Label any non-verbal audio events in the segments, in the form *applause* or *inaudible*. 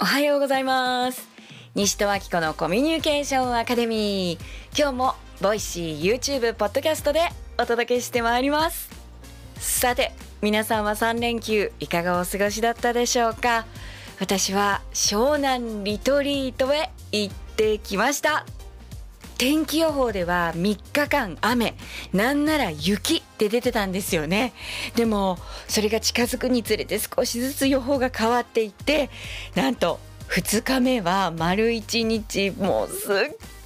おはようございます。西任暁子のコミュニケーションアカデミー。今日もボイシー YouTube ポッドキャストでお届けしてまいります。さて皆さんは3連休いかがお過ごしだったでしょうか？私は湘南リトリートへ行ってきました。天気予報では3日間雨なんなら雪って出てたんですよね。でもそれが近づくにつれて少しずつ予報が変わっていってなんと2日目は丸1日もうすっ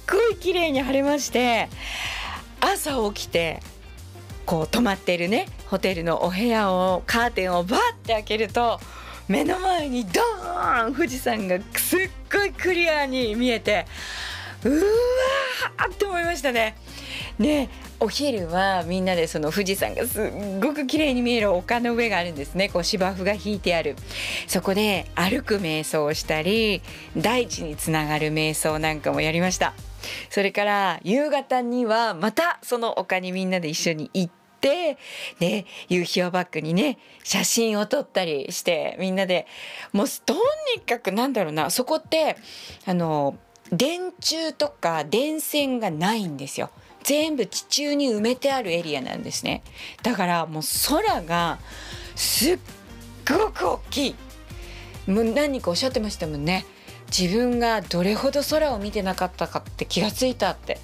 ごい綺麗に晴れまして朝起きてこう泊まってるねホテルのお部屋をカーテンをバッて開けると目の前にドーン富士山がすっごいクリアに見えてうわーって思いましたね。ねお昼はみんなでその富士山がすっごく綺麗に見える丘の上があるんですね。こう芝生が引いてある。そこで歩く瞑想をしたり大地につながる瞑想なんかもやりました。それから夕方にはまたその丘にみんなで一緒に行ってで夕日をバックにね写真を撮ったりしてみんなでもうとにかくなんだろうなそこってあの電柱とか電線がないんですよ。全部地中に埋めてあるエリアなんですね。だからもう空がすっごく大きい。もう何かおっしゃってましたもんね。自分がどれほど空を見てなかったかって気がついたって。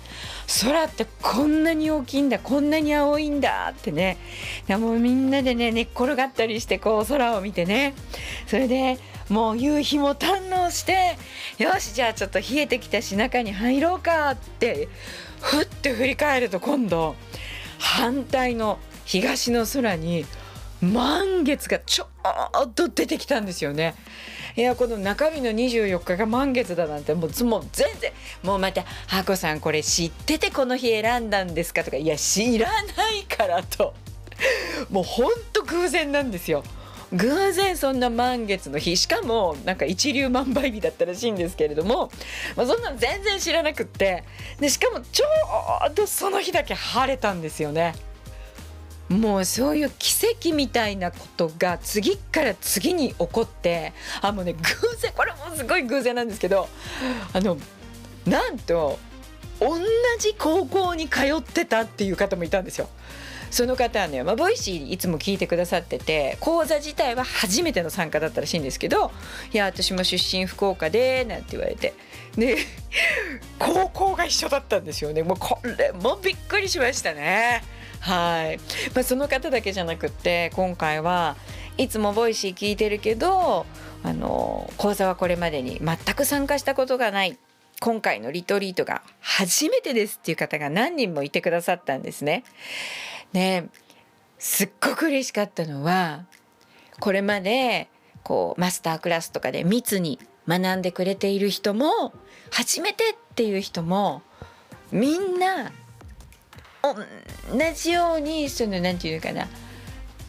空ってこんなに大きいんだこんなに青いんだってね。もうみんなでね寝っ転がったりしてこう空を見てね。それでもう夕日も堪能してよしじゃあちょっと冷えてきたし中に入ろうかってふって振り返ると今度反対の東の空に満月がちょっと出てきたんですよね。いやこの中身の24日が満月だなんてもうもう全然もうまた「ハコさんこれ知っててこの日選んだんですか?」とか「いや知らないから」と *laughs* もうほんと偶然なんですよ。偶然そんな満月の日しかもなんか一粒万倍日だったらしいんですけれども、まあ、そんなの全然知らなくってでしかもちょうどその日だけ晴れたんですよね。もうそういう奇跡みたいなことが次から次に起こってあもうね偶然これもすごい偶然なんですけどあのなんと同じ高校に通ってたっていう方もいたんですよ。その方はね、まあ、 Voicy いつも聞いてくださってて講座自体は初めての参加だったらしいんですけど「いや私も出身福岡で」なんて言われてで高校が一緒だったんですよねもうこれもびっくりしましたね。はい、まあ、その方だけじゃなくって今回はいつも Voicy 聞いてるけどあの講座はこれまでに全く参加したことがない今回のリトリートが初めてですっていう方が何人もいてくださったんですね。ですっごく嬉しかったのはこれまでこうマスタークラスとかで密に学んでくれている人も初めてっていう人もみんな同じようにその何て言うかな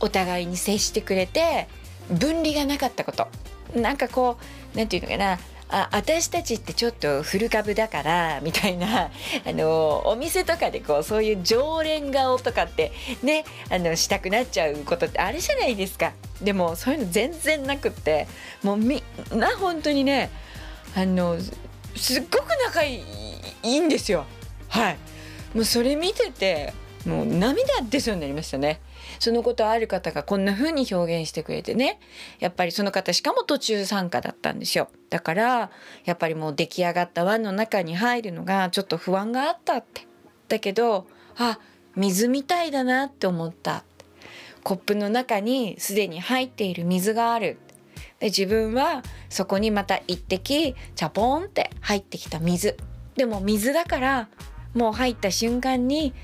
お互いに接してくれて分離がなかったこと。なんかこう何て言うのかなあ私たちってちょっと古株だからみたいな *laughs* あのお店とかでこうそういう常連顔とかってねあのしたくなっちゃうことってあるじゃないですか。でもそういうの全然なくってもうみんな本当にねあのすっごく仲いいんですよ。はい。もうそれ見ててもう涙出そうになりましたね。そのことある方がこんな風に表現してくれてね。やっぱりその方しかも途中参加だったんですよ。だからやっぱりもう出来上がった輪の中に入るのがちょっと不安があったって。だけどあ水みたいだなって思った。コップの中にすでに入っている水がある。で自分はそこにまた一滴チャポンって入ってきた水。でも水だからもう入った瞬間に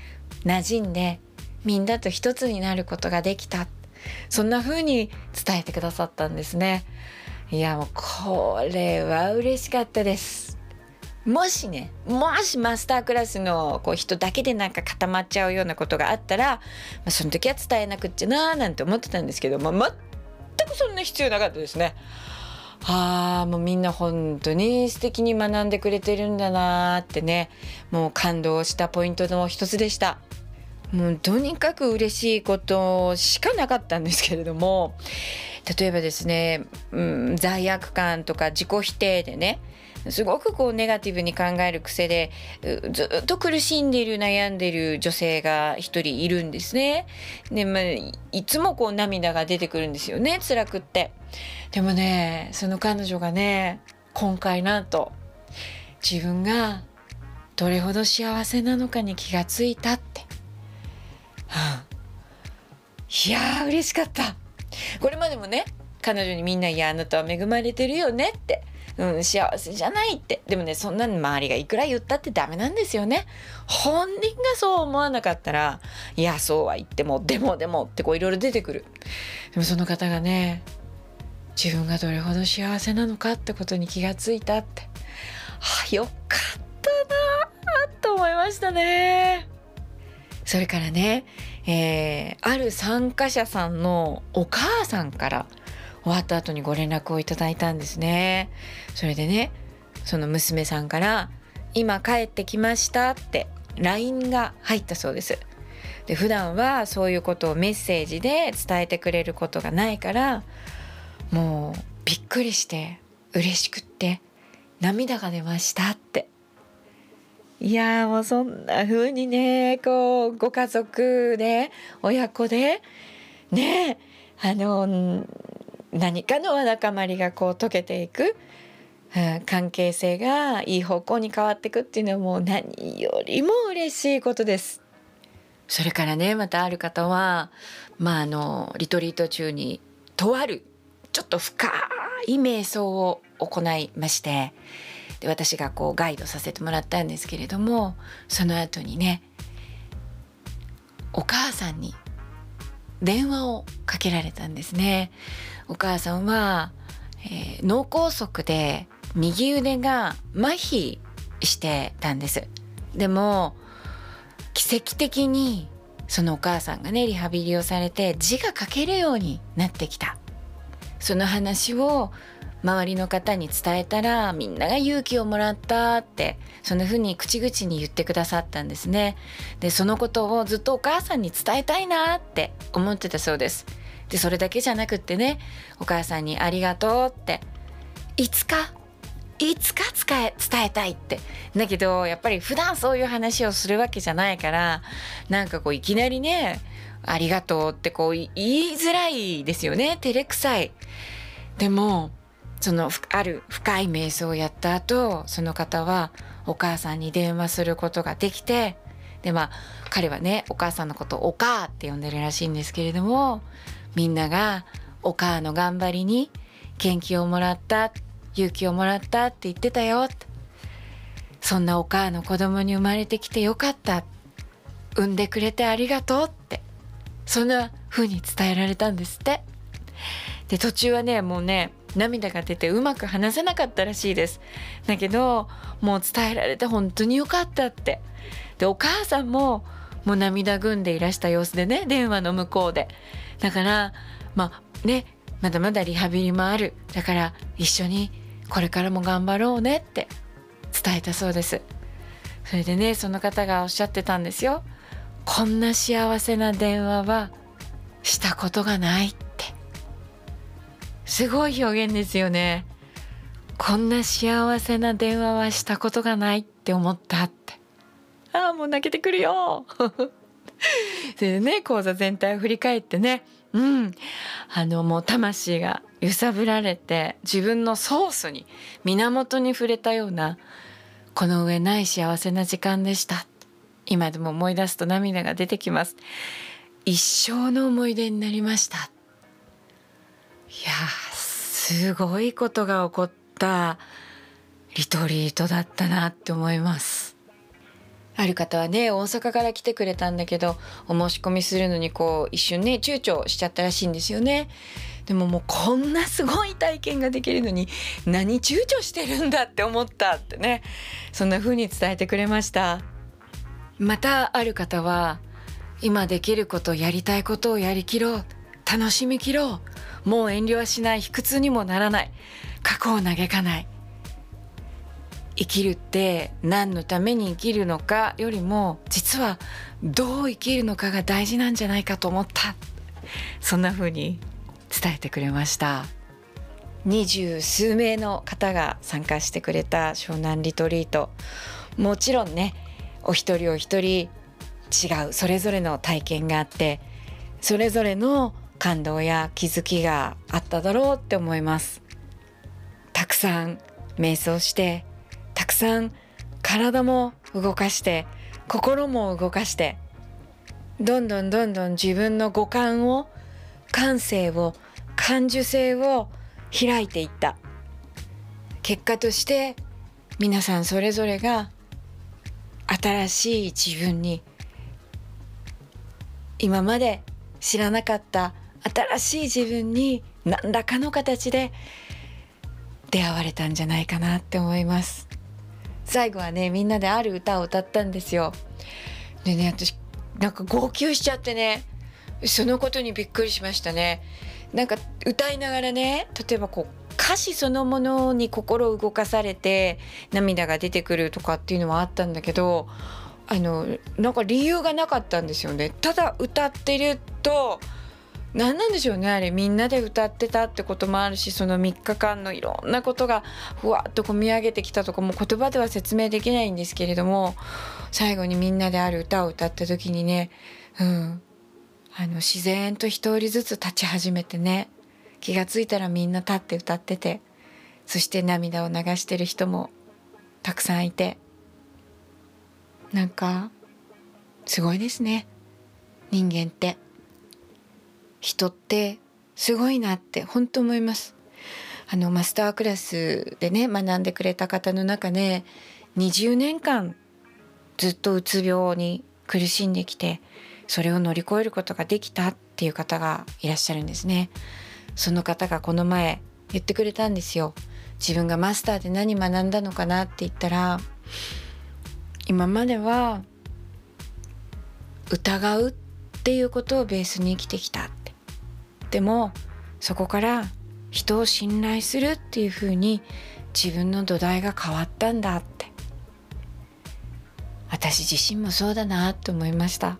馴染んでみんなと一つになることができた。そんな風に伝えてくださったんですね。いやもうこれは嬉しかったです。もしねもしマスタークラスのこう人だけでなんか固まっちゃうようなことがあったら、まあ、その時は伝えなくっちゃなーなんて思ってたんですけど、まあ、全くそんな必要なかったですね。あもうみんな本当に素敵に学んでくれてるんだなーってねもう感動したポイントの一つでした。もうとにかく嬉しいことしかなかったんですけれども例えばですね、うん、罪悪感とか自己否定でねすごくこうネガティブに考える癖でずっと苦しんでいる悩んでいる女性が一人いるんですね。で、まあ、いつもこう涙が出てくるんですよね辛くって。でもねその彼女がね今回なんと自分がどれほど幸せなのかに気がついたって。はあ、いやー嬉しかった。これまでもね彼女にみんな「いやあなたは恵まれてるよね」ってうん、幸せじゃないって。でもねそんなに周りがいくら言ったってダメなんですよね。本人がそう思わなかったらいやそうは言ってもでもでもってこういろいろ出てくる。でもその方がね自分がどれほど幸せなのかってことに気がついたって。あよかったなと思いましたね。それからね、えー、ある参加者さんのお母さんから終わった後にご連絡をいただいたんですね。それでねその娘さんから「今帰ってきました」って LINE が入ったそうです。で普段はそういうことをメッセージで伝えてくれることがないからもうびっくりして嬉しくって涙が出ましたっていやもうそんな風にねこうご家族で親子でねあの何かのわだかまりがこう解けていく、うん、関係性がいい方向に変わっていくっていうのはもう何よりも嬉しいことです。それからねまたある方はまああのリトリート中にとあるちょっと深い瞑想を行いましてで私がこうガイドさせてもらったんですけれどもその後にねお母さんに電話をかけられたんですね。お母さんは、えー、脳梗塞で右腕が麻痺してたんですでも奇跡的にそのお母さんがねリハビリをされて字が書けるようになってきたその話を周りの方に伝えたらみんなが勇気をもらったってそんな風に口々に言ってくださったんですね。でそのことをずっとお母さんに伝えたいなって思ってたそうです。でそれだけじゃなくってねお母さんに「ありがとう」っていつかいつか伝え伝えたいって。だけどやっぱり普段そういう話をするわけじゃないからなんかこういきなりね「ありがとう」ってこう言いづらいですよね。照れくさい。でもそのある深い瞑想をやった後その方はお母さんに電話することができてでまあ彼はねお母さんのことを「お母」って呼んでるらしいんですけれどもみんながお母の頑張りに元気をもらった勇気をもらったって言ってたよ。そんなお母の子供に生まれてきてよかった。産んでくれてありがとうって。そんな風に伝えられたんですって。で途中はねもうね涙が出てうまく話せなかったらしいです。だけどもう伝えられて本当によかったって。でお母さんももう涙ぐんでいらした様子でね電話の向こうで。だからまあねまだまだリハビリもある。だから一緒にこれからも頑張ろうねって伝えたそうです。それでねその方がおっしゃってたんですよ。こんな幸せな電話はしたことがない。ってすごい表現ですよね。こんな幸せな電話はしたことがないって思ったって。ああもう泣けてくるよ。そ *laughs* れでね講座全体を振り返ってね。うん。あのもう魂が揺さぶられて自分のソースに源に触れたようなこの上ない幸せな時間でした。今でも思い出すと涙が出てきます。一生の思い出になりました。すごいことが起こったリトリートだったなって思います。ある方はね大阪から来てくれたんだけどお申し込みするのにこう一瞬ね躊躇しちゃったらしいんですよね。でももうこんなすごい体験ができるのに何躊躇してるんだって思ったってね。そんな風に伝えてくれました。またある方は今できることやりたいことをやりきろう楽しみきろう。もう遠慮はしない。卑屈にもならない。過去を嘆かない。生きるって何のために生きるのかよりも実はどう生きるのかが大事なんじゃないかと思った。そんな風に伝えてくれました。二十数名の方が参加してくれた湘南リトリート。もちろんねお一人お一人違う。それぞれの体験があってそれぞれの感動や気づきがあっただろうって思います。たくさん瞑想してたくさん体も動かして心も動かしてどんどんどんどん自分の五感を感性を感受性を開いていった。結果として皆さんそれぞれが新しい自分に今まで知らなかった新しい自分に何らかの形で出会われたんじゃないかなって思います。最後はねみんなである歌を歌ったんですよ。でね私なんか号泣しちゃってねそのことにびっくりしましたね。なんか歌いながらね例えばこう歌詞そのものに心を動かされて涙が出てくるとかっていうのはあったんだけどあのなんか理由がなかったんですよね。ただ歌ってると何なんでしょうねあれ。みんなで歌ってたってこともあるしその3日間のいろんなことがふわっとこみ上げてきたとかも言葉では説明できないんですけれども最後にみんなである歌を歌った時にね、うん、あの自然と一人ずつ立ち始めてね気が付いたらみんな立って歌っててそして涙を流してる人もたくさんいてなんかすごいですね。人間って。人ってすごいなって本当思います。あのマスタークラスでね学んでくれた方の中で20年間ずっとうつ病に苦しんできてそれを乗り越えることができたっていう方がいらっしゃるんですね。その方がこの前言ってくれたんですよ。自分がマスターで何学んだのかなって言ったら今までは疑うっていうことをベースに生きてきた。でもそこから人を信頼するっていうふうに自分の土台が変わったんだって。私自身もそうだなと思いました。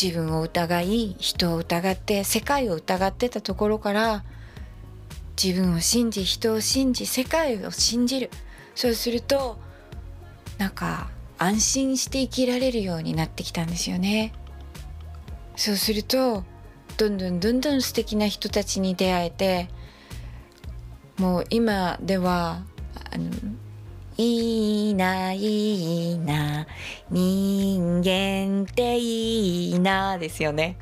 自分を疑い人を疑って世界を疑ってたところから自分を信じ人を信じ世界を信じる。そうするとなんか安心して生きられるようになってきたんですよね。そうするとどんどんどんどん素敵な人たちに出会えてもう今ではあのいいないいな人間っていいなですよね。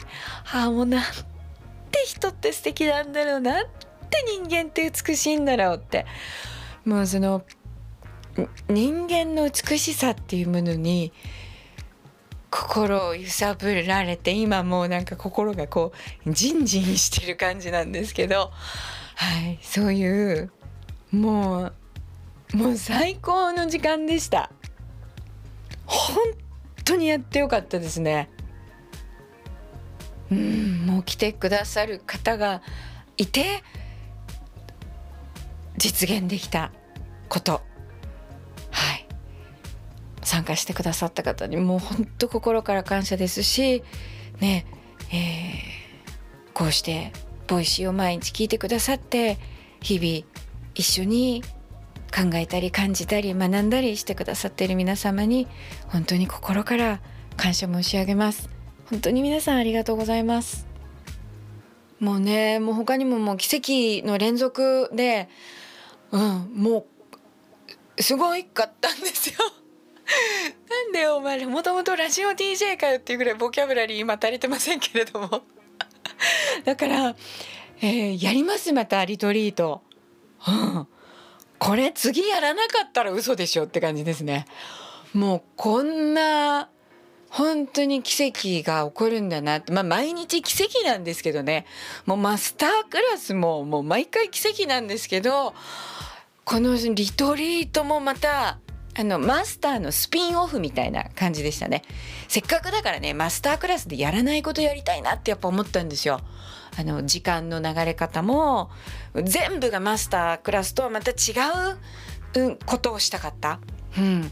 ああもうなんて人って素敵なんだろうなんて人間って美しいんだろうってもうその人間の美しさっていうものに心を揺さぶられて今もうなんか心がこうジンジンしてる感じなんですけどはいそういうもうもう最高の時間でした。本当にやってよかったですね。うんもう来てくださる方がいて実現できたこと。参加してくださった方にもう本当心から感謝ですしねえー、こうして Voicy を毎日聞いてくださって日々一緒に考えたり感じたり学んだりしてくださっている皆様に本当に心から感謝申し上げます。本当に皆さんありがとうございます。もうねもう他にももう奇跡の連続でうんもうすごいかったんですよ。なんでお前もともとラジオ DJ かよっていうぐらいボキャブラリー今足りてませんけれども。だから、えー、やりますまたリトリート、これ次やらなかったら嘘でしょって感じですね。もうこんな本当に奇跡が起こるんだなって。まあ毎日奇跡なんですけどね。もうマスタークラスももう毎回奇跡なんですけどこのリトリートもまたあのマスターのスピンオフみたいな感じでしたね。せっかくだからねマスタークラスでやらないことやりたいなってやっぱ思ったんですよ。あの時間の流れ方も全部がマスタークラスとはまた違う、うん、ことをしたかった、うん、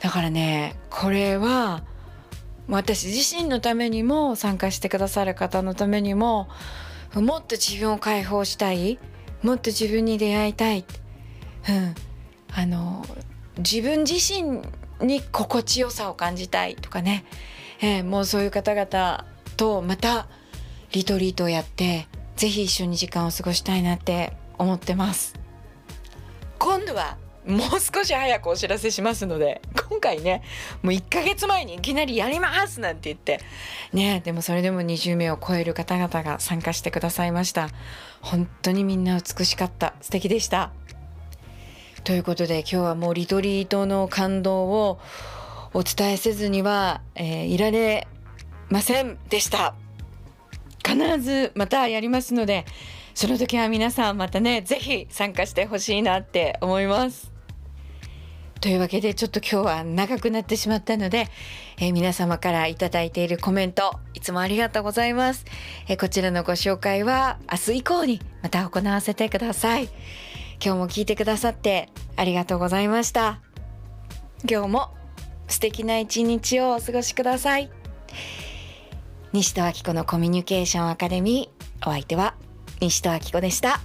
だからねこれは私自身のためにも参加してくださる方のためにももっと自分を解放したい。もっと自分に出会いたい、うん、あの自分自身に心地よさを感じたいとかね、えー、もうそういう方々とまたリトリートをやって是非一緒に時間を過ごしたいなって思ってます。今度はもう少し早くお知らせしますので今回ねもう1ヶ月前にいきなりやりますなんて言って。ねでもそれでも20名を超える方々が参加してくださいました。本当にみんな美しかった。素敵でした。ということで今日はもうリトリートの感動をお伝えせずには、えー、いられませんでした。必ずまたやりますのでその時は皆さんまたね是非参加してほしいなって思います。というわけでちょっと今日は長くなってしまったので、えー、皆様から頂いているコメントいつもありがとうございます、えー、こちらのご紹介は明日以降にまた行わせてください。今日も聞いてくださってありがとうございました。今日も素敵な一日をお過ごしください。西戸明子のコミュニケーションアカデミー。お相手は西戸明子でした。